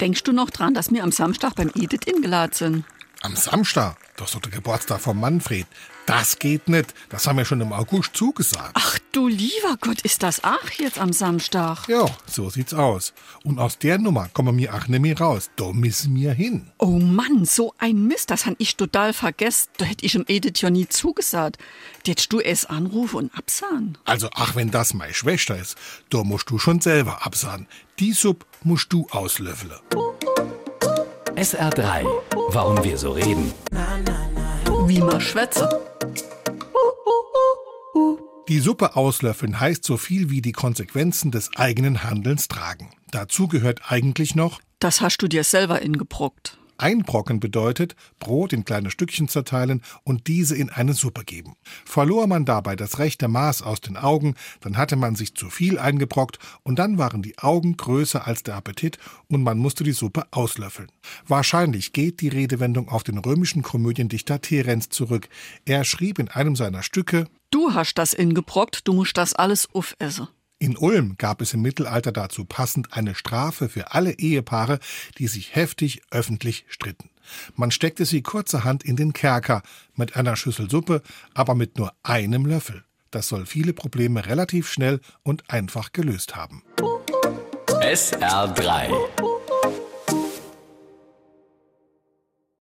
Denkst du noch dran, dass wir am Samstag beim Edith ingeladen sind? Am Samstag? Das ist doch der Geburtstag von Manfred. Das geht nicht. Das haben wir schon im August zugesagt. Ach du lieber Gott, ist das ach jetzt am Samstag? Ja, so sieht's aus. Und aus der Nummer kommen wir nicht mehr raus. Da müssen wir hin. Oh Mann, so ein Mist, das han ich total vergessen. Da hätt ich im Edith ja nie zugesagt. Jetzt du es anrufen und absahen. Also, ach, wenn das meine Schwester ist, da musst du schon selber absahen. Die Sub musst du auslöffeln. SR3. Warum wir so reden. Wie man schwätze. Die Suppe auslöffeln heißt so viel wie die Konsequenzen des eigenen Handelns tragen. Dazu gehört eigentlich noch, Das hast du dir selber ingebruckt. Einbrocken bedeutet, Brot in kleine Stückchen zerteilen und diese in eine Suppe geben. Verlor man dabei das rechte Maß aus den Augen, dann hatte man sich zu viel eingebrockt und dann waren die Augen größer als der Appetit und man musste die Suppe auslöffeln. Wahrscheinlich geht die Redewendung auf den römischen Komödiendichter Terenz zurück. Er schrieb in einem seiner Stücke, Du hast das ingebrockt, du musst das alles aufessen. In Ulm gab es im Mittelalter dazu passend eine Strafe für alle Ehepaare, die sich heftig öffentlich stritten. Man steckte sie kurzerhand in den Kerker mit einer Schüssel Suppe, aber mit nur einem Löffel. Das soll viele Probleme relativ schnell und einfach gelöst haben. SR3.